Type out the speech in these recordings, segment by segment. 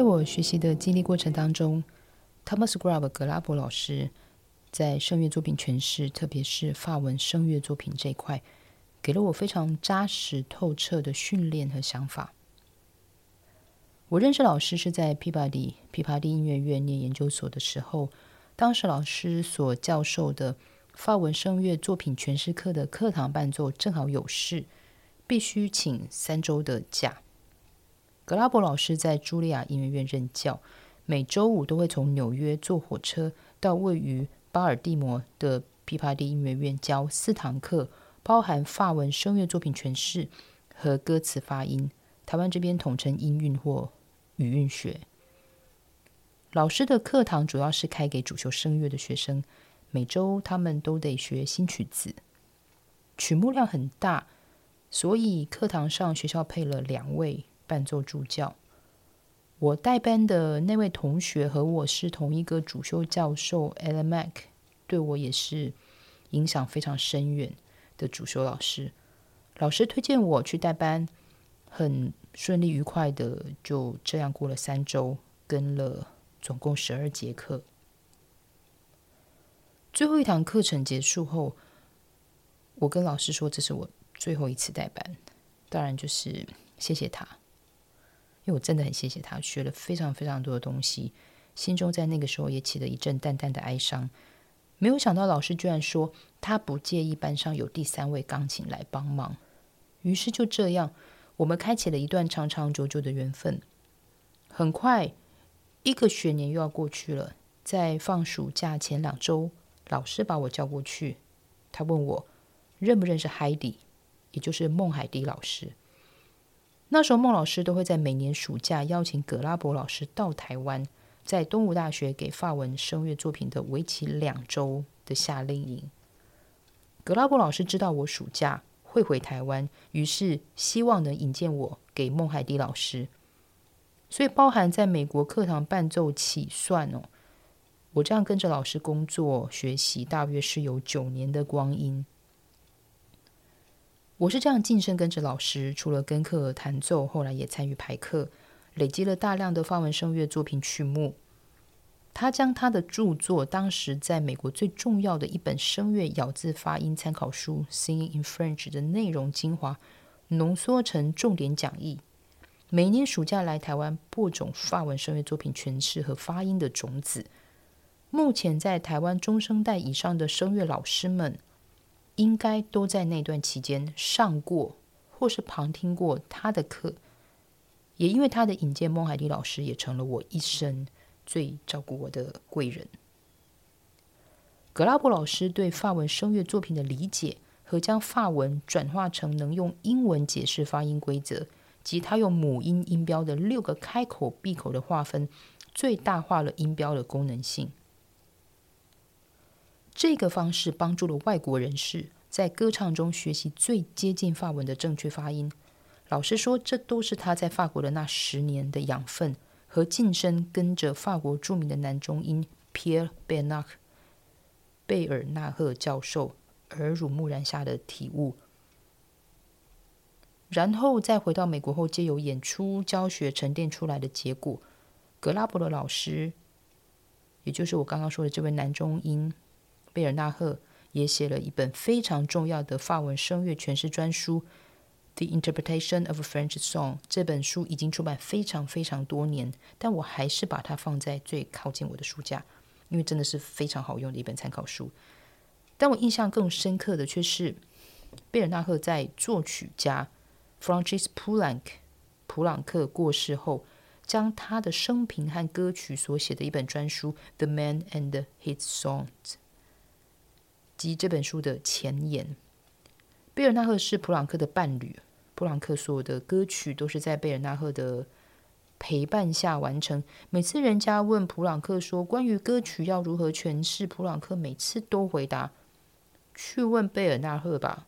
在我学习的经历过程当中，Thomas Grab 格拉伯老师在声乐作品诠释，特别是法文声乐作品这一块，给了我非常扎实透彻的训练和想法。我认识老师是在琵琶底琵琶底音乐院念研究所的时候，当时老师所教授的法文声乐作品诠释课的课堂伴奏正好有事，必须请三周的假。格拉伯老师在茱莉亚音乐院任教，每周五都会从纽约坐火车到位于巴尔的摩的琵琶地音乐院教四堂课，包含法文声乐作品诠释和歌词发音。台湾这边统称音韵或语韵学。老师的课堂主要是开给主修声乐的学生，每周他们都得学新曲子，曲目量很大，所以课堂上学校配了两位。伴奏助教，我带班的那位同学和我是同一个主修教授，Alan Mac，对我也是影响非常深远的主修老师。老师推荐我去带班，很顺利愉快的就这样过了三周，跟了总共十二节课。最后一堂课程结束后，我跟老师说这是我最后一次带班，当然就是谢谢他。因为我真的很谢谢他，学了非常非常多的东西，心中在那个时候也起了一阵淡淡的哀伤。没有想到老师居然说他不介意班上有第三位钢琴来帮忙，于是就这样，我们开启了一段长长久久的缘分。很快，一个学年又要过去了，在放暑假前两周，老师把我叫过去，他问我认不认识海底，也就是孟海迪老师。那时候，孟老师都会在每年暑假邀请葛拉伯老师到台湾，在东吴大学给法文声乐作品的为期两周的夏令营。葛拉伯老师知道我暑假会回台湾，于是希望能引荐我给孟海迪老师。所以，包含在美国课堂伴奏起算哦，我这样跟着老师工作学习，大约是有九年的光阴。我是这样晋升跟着老师，除了跟课弹奏，后来也参与排课，累积了大量的法文声乐作品曲目。他将他的著作，当时在美国最重要的一本声乐咬字发音参考书《Singing in French》的内容精华，浓缩成重点讲义。每年暑假来台湾播种法文声乐作品诠释和发音的种子。目前在台湾中生代以上的声乐老师们。应该都在那段期间上过或是旁听过他的课，也因为他的引荐，孟海迪老师也成了我一生最照顾我的贵人。格拉伯老师对法文声乐作品的理解和将法文转化成能用英文解释发音规则，及他用母音音标的六个开口闭口的划分，最大化了音标的功能性。这个方式帮助了外国人士在歌唱中学习最接近法文的正确发音。老实说，这都是他在法国的那十年的养分和晋升，跟着法国著名的男中音 Pierre Bernard 贝尔纳赫教授耳濡目染下的体悟。然后再回到美国后，借由演出教学沉淀出来的结果。格拉伯的老师，也就是我刚刚说的这位男中音。贝尔纳赫也写了一本非常重要的法文声乐诠释专书《The Interpretation of a French Song》。这本书已经出版非常非常多年，但我还是把它放在最靠近我的书架，因为真的是非常好用的一本参考书。但我印象更深刻的却是贝尔纳赫在作曲家 Francis Poulenc 普朗克过世后，将他的生平和歌曲所写的一本专书《The Man and His Songs》。及这本书的前言，贝尔纳赫是普朗克的伴侣。普朗克所有的歌曲都是在贝尔纳赫的陪伴下完成。每次人家问普朗克说关于歌曲要如何诠释，普朗克每次都回答：“去问贝尔纳赫吧。”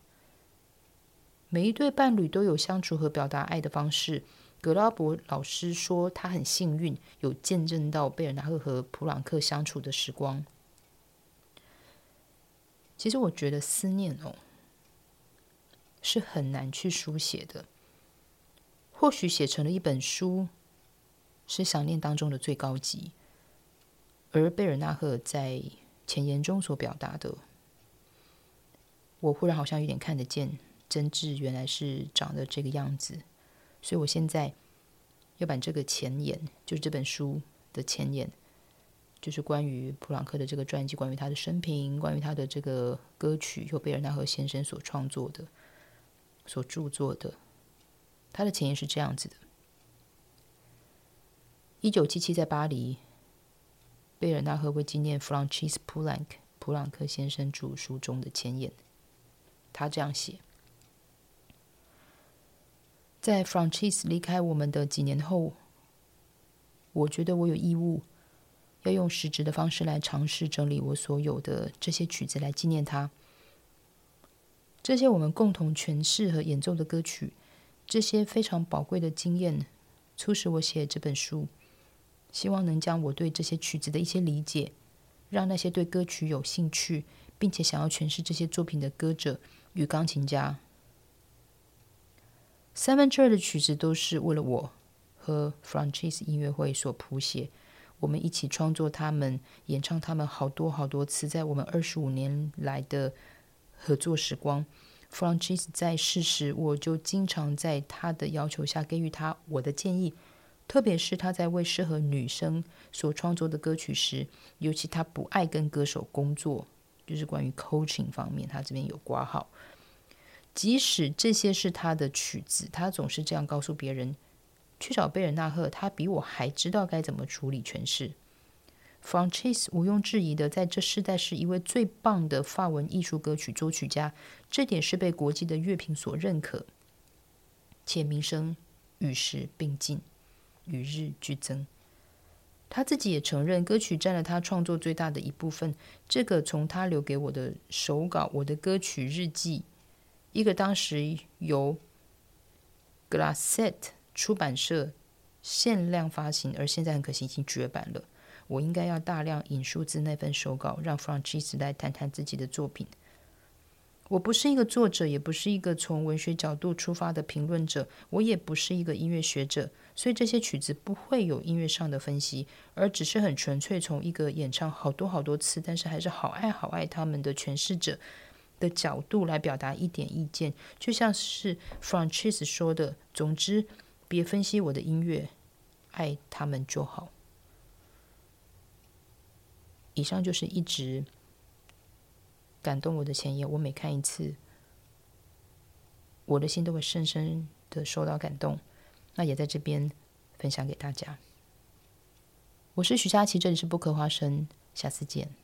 每一对伴侣都有相处和表达爱的方式。格拉伯老师说，他很幸运有见证到贝尔纳赫和普朗克相处的时光。其实我觉得思念哦，是很难去书写的。或许写成了一本书，是想念当中的最高级。而贝尔纳赫在前言中所表达的，我忽然好像有点看得见，真挚原来是长得这个样子。所以我现在要把这个前言，就是这本书的前言。就是关于普朗克的这个传记，关于他的生平，关于他的这个歌曲，由贝尔纳赫先生所创作的、所著作的。他的前言是这样子的：一九七七在巴黎，贝尔纳赫为纪念 Francis Poulenc 普朗克先生著书中的前言，他这样写：在 Francis 离开我们的几年后，我觉得我有义务。要用实质的方式来尝试整理我所有的这些曲子，来纪念他。这些我们共同诠释和演奏的歌曲，这些非常宝贵的经验，促使我写这本书。希望能将我对这些曲子的一些理解，让那些对歌曲有兴趣，并且想要诠释这些作品的歌者与钢琴家。三分之二的曲子都是为了我和 Francis 音乐会所谱写。我们一起创作，他们演唱，他们好多好多次，在我们二十五年来的合作时光，Francis 在世时，我就经常在他的要求下给予他我的建议，特别是他在为适合女生所创作的歌曲时，尤其他不爱跟歌手工作，就是关于 coaching 方面，他这边有挂号。即使这些是他的曲子，他总是这样告诉别人。去找贝尔纳赫，他比我还知道该怎么处理诠释。Francis 毋庸置疑的，在这世代是一位最棒的法文艺术歌曲作曲家，这点是被国际的乐评所认可，且名声与时并进，与日俱增。他自己也承认，歌曲占了他创作最大的一部分。这个从他留给我的手稿，我的歌曲日记，一个当时由 Glassette。出版社限量发行，而现在很可惜已经绝版了。我应该要大量引述自那份手稿，让 Francis 来谈谈自己的作品。我不是一个作者，也不是一个从文学角度出发的评论者，我也不是一个音乐学者，所以这些曲子不会有音乐上的分析，而只是很纯粹从一个演唱好多好多次，但是还是好爱好爱他们的诠释者的角度来表达一点意见。就像是 Francis 说的，总之。别分析我的音乐，爱他们就好。以上就是一直感动我的前言。我每看一次，我的心都会深深的受到感动。那也在这边分享给大家。我是徐佳琪，这里是不可花生，下次见。